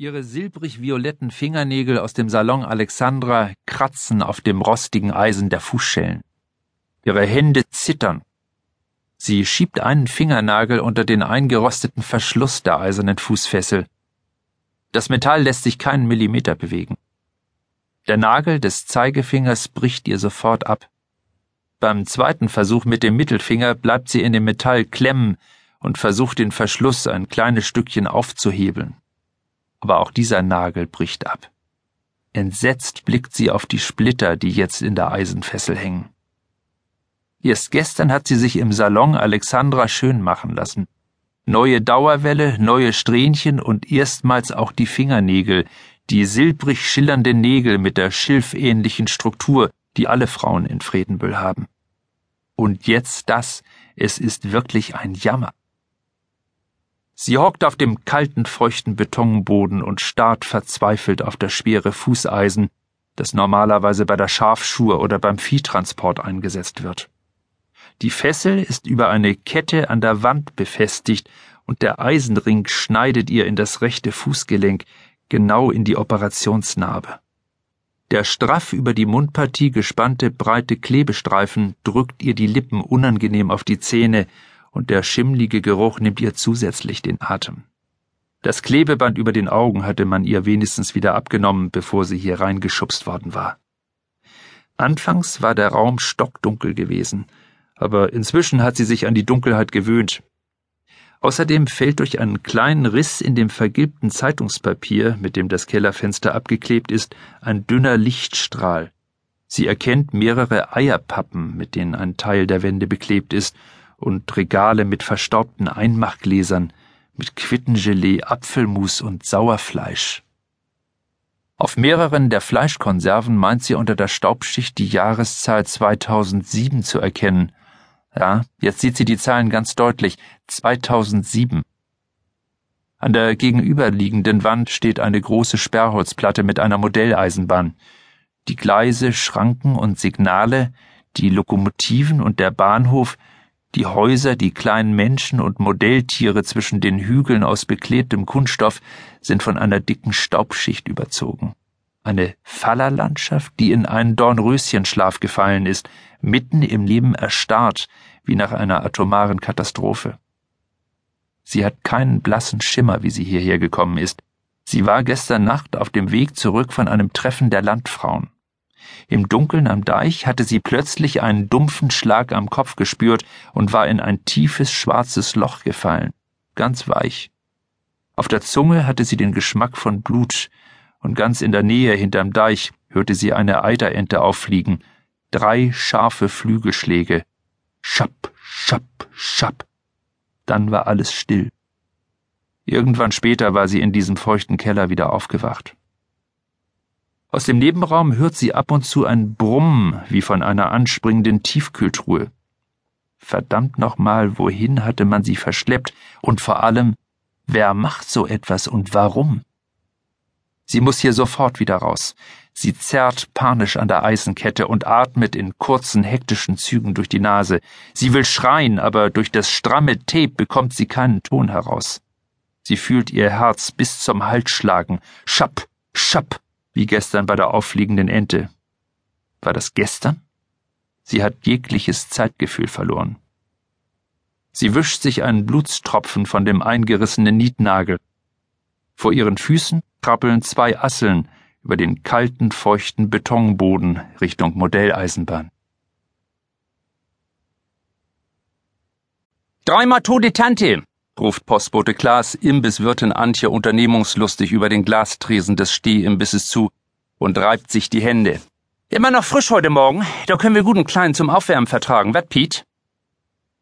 Ihre silbrig-violetten Fingernägel aus dem Salon Alexandra kratzen auf dem rostigen Eisen der Fußschellen. Ihre Hände zittern. Sie schiebt einen Fingernagel unter den eingerosteten Verschluss der eisernen Fußfessel. Das Metall lässt sich keinen Millimeter bewegen. Der Nagel des Zeigefingers bricht ihr sofort ab. Beim zweiten Versuch mit dem Mittelfinger bleibt sie in dem Metall klemmen und versucht den Verschluss ein kleines Stückchen aufzuhebeln aber auch dieser Nagel bricht ab. Entsetzt blickt sie auf die Splitter, die jetzt in der Eisenfessel hängen. Erst gestern hat sie sich im Salon Alexandra schön machen lassen. Neue Dauerwelle, neue Strähnchen und erstmals auch die Fingernägel, die silbrig schillernde Nägel mit der schilfähnlichen Struktur, die alle Frauen in Fredenbüll haben. Und jetzt das, es ist wirklich ein Jammer. Sie hockt auf dem kalten, feuchten Betonboden und starrt verzweifelt auf das schwere Fußeisen, das normalerweise bei der Schafschur oder beim Viehtransport eingesetzt wird. Die Fessel ist über eine Kette an der Wand befestigt und der Eisenring schneidet ihr in das rechte Fußgelenk, genau in die Operationsnarbe. Der straff über die Mundpartie gespannte breite Klebestreifen drückt ihr die Lippen unangenehm auf die Zähne und der schimmlige Geruch nimmt ihr zusätzlich den Atem. Das Klebeband über den Augen hatte man ihr wenigstens wieder abgenommen, bevor sie hier reingeschubst worden war. Anfangs war der Raum stockdunkel gewesen, aber inzwischen hat sie sich an die Dunkelheit gewöhnt. Außerdem fällt durch einen kleinen Riss in dem vergilbten Zeitungspapier, mit dem das Kellerfenster abgeklebt ist, ein dünner Lichtstrahl. Sie erkennt mehrere Eierpappen, mit denen ein Teil der Wände beklebt ist, und Regale mit verstaubten Einmachgläsern, mit Quittengelee, Apfelmus und Sauerfleisch. Auf mehreren der Fleischkonserven meint sie unter der Staubschicht die Jahreszahl 2007 zu erkennen. Ja, jetzt sieht sie die Zahlen ganz deutlich. 2007. An der gegenüberliegenden Wand steht eine große Sperrholzplatte mit einer Modelleisenbahn. Die Gleise, Schranken und Signale, die Lokomotiven und der Bahnhof die Häuser, die kleinen Menschen und Modelltiere zwischen den Hügeln aus beklebtem Kunststoff sind von einer dicken Staubschicht überzogen. Eine Fallerlandschaft, die in einen Dornröschenschlaf gefallen ist, mitten im Leben erstarrt, wie nach einer atomaren Katastrophe. Sie hat keinen blassen Schimmer, wie sie hierher gekommen ist. Sie war gestern Nacht auf dem Weg zurück von einem Treffen der Landfrauen. Im Dunkeln am Deich hatte sie plötzlich einen dumpfen Schlag am Kopf gespürt und war in ein tiefes schwarzes Loch gefallen, ganz weich. Auf der Zunge hatte sie den Geschmack von Blut, und ganz in der Nähe hinterm Deich hörte sie eine Eiderente auffliegen, drei scharfe Flügelschläge. Schapp, schapp, schapp. Dann war alles still. Irgendwann später war sie in diesem feuchten Keller wieder aufgewacht. Aus dem Nebenraum hört sie ab und zu ein Brummen wie von einer anspringenden Tiefkühltruhe. Verdammt nochmal, wohin hatte man sie verschleppt? Und vor allem, wer macht so etwas und warum? Sie muss hier sofort wieder raus. Sie zerrt panisch an der Eisenkette und atmet in kurzen, hektischen Zügen durch die Nase. Sie will schreien, aber durch das stramme Tape bekommt sie keinen Ton heraus. Sie fühlt ihr Herz bis zum Hals schlagen. Schapp, schapp, wie gestern bei der auffliegenden Ente. War das gestern? Sie hat jegliches Zeitgefühl verloren. Sie wischt sich einen Blutstropfen von dem eingerissenen Nietnagel. Vor ihren Füßen krabbeln zwei Asseln über den kalten, feuchten Betonboden Richtung Modelleisenbahn. Dreimal tote Tante, ruft Postbote Klaas Imbisswirtin Antje unternehmungslustig über den Glastresen des Stehimbisses zu und reibt sich die Hände. Immer noch frisch heute Morgen, da können wir guten Kleinen zum Aufwärmen vertragen, wat, Piet?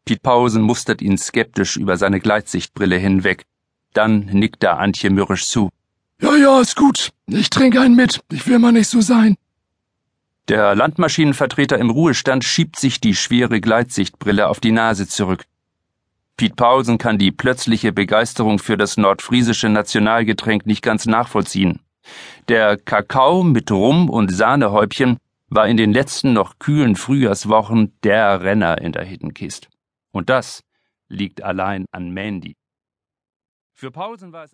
Piet Pausen mustert ihn skeptisch über seine Gleitsichtbrille hinweg. Dann nickt er Antje mürrisch zu. Ja, ja, ist gut. Ich trinke einen mit. Ich will mal nicht so sein. Der Landmaschinenvertreter im Ruhestand schiebt sich die schwere Gleitsichtbrille auf die Nase zurück. Piet Paulsen kann die plötzliche Begeisterung für das nordfriesische Nationalgetränk nicht ganz nachvollziehen. Der Kakao mit Rum und Sahnehäubchen war in den letzten noch kühlen Frühjahrswochen der Renner in der Hiddenkist. Und das liegt allein an Mandy. Für Paulsen war es